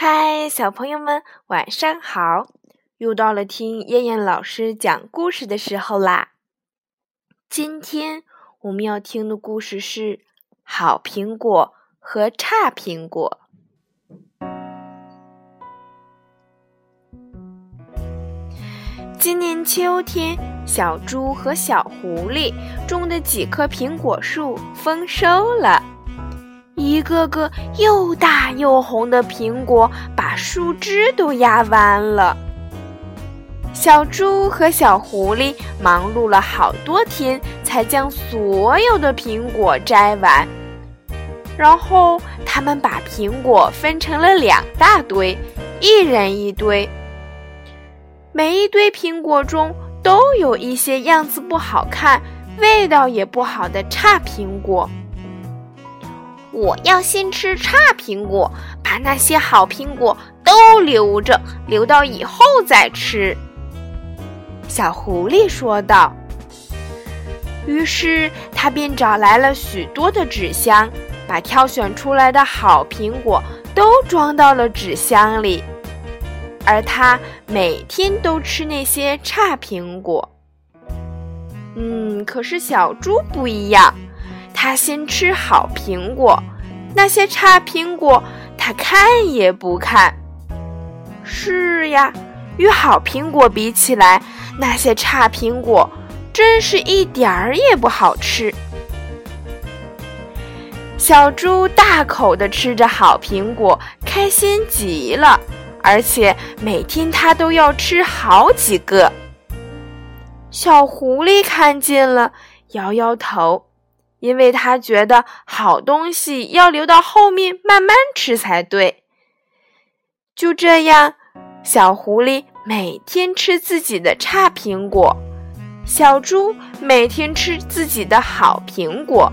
嗨，小朋友们，晚上好！又到了听燕燕老师讲故事的时候啦。今天我们要听的故事是《好苹果和差苹果》。今年秋天，小猪和小狐狸种的几棵苹果树丰收了。一个个又大又红的苹果把树枝都压弯了。小猪和小狐狸忙碌了好多天，才将所有的苹果摘完。然后他们把苹果分成了两大堆，一人一堆。每一堆苹果中都有一些样子不好看、味道也不好的差苹果。我要先吃差苹果，把那些好苹果都留着，留到以后再吃。”小狐狸说道。于是他便找来了许多的纸箱，把挑选出来的好苹果都装到了纸箱里，而他每天都吃那些差苹果。嗯，可是小猪不一样。他先吃好苹果，那些差苹果他看也不看。是呀，与好苹果比起来，那些差苹果真是一点儿也不好吃。小猪大口地吃着好苹果，开心极了，而且每天它都要吃好几个。小狐狸看见了，摇摇头。因为他觉得好东西要留到后面慢慢吃才对。就这样，小狐狸每天吃自己的差苹果，小猪每天吃自己的好苹果。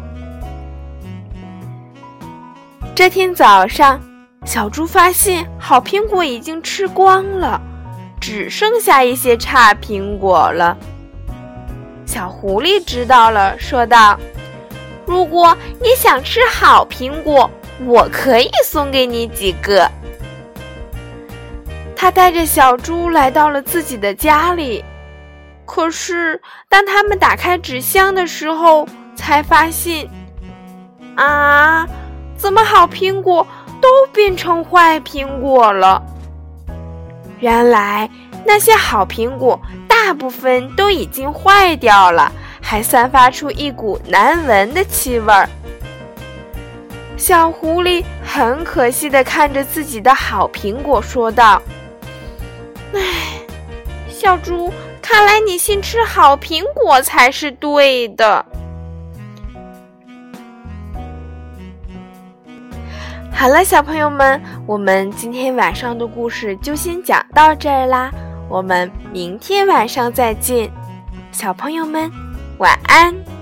这天早上，小猪发现好苹果已经吃光了，只剩下一些差苹果了。小狐狸知道了，说道。如果你想吃好苹果，我可以送给你几个。他带着小猪来到了自己的家里，可是当他们打开纸箱的时候，才发现，啊，怎么好苹果都变成坏苹果了？原来那些好苹果大部分都已经坏掉了。还散发出一股难闻的气味儿。小狐狸很可惜的看着自己的好苹果，说道：“唉，小猪，看来你先吃好苹果才是对的。”好了，小朋友们，我们今天晚上的故事就先讲到这儿啦，我们明天晚上再见，小朋友们。晚安。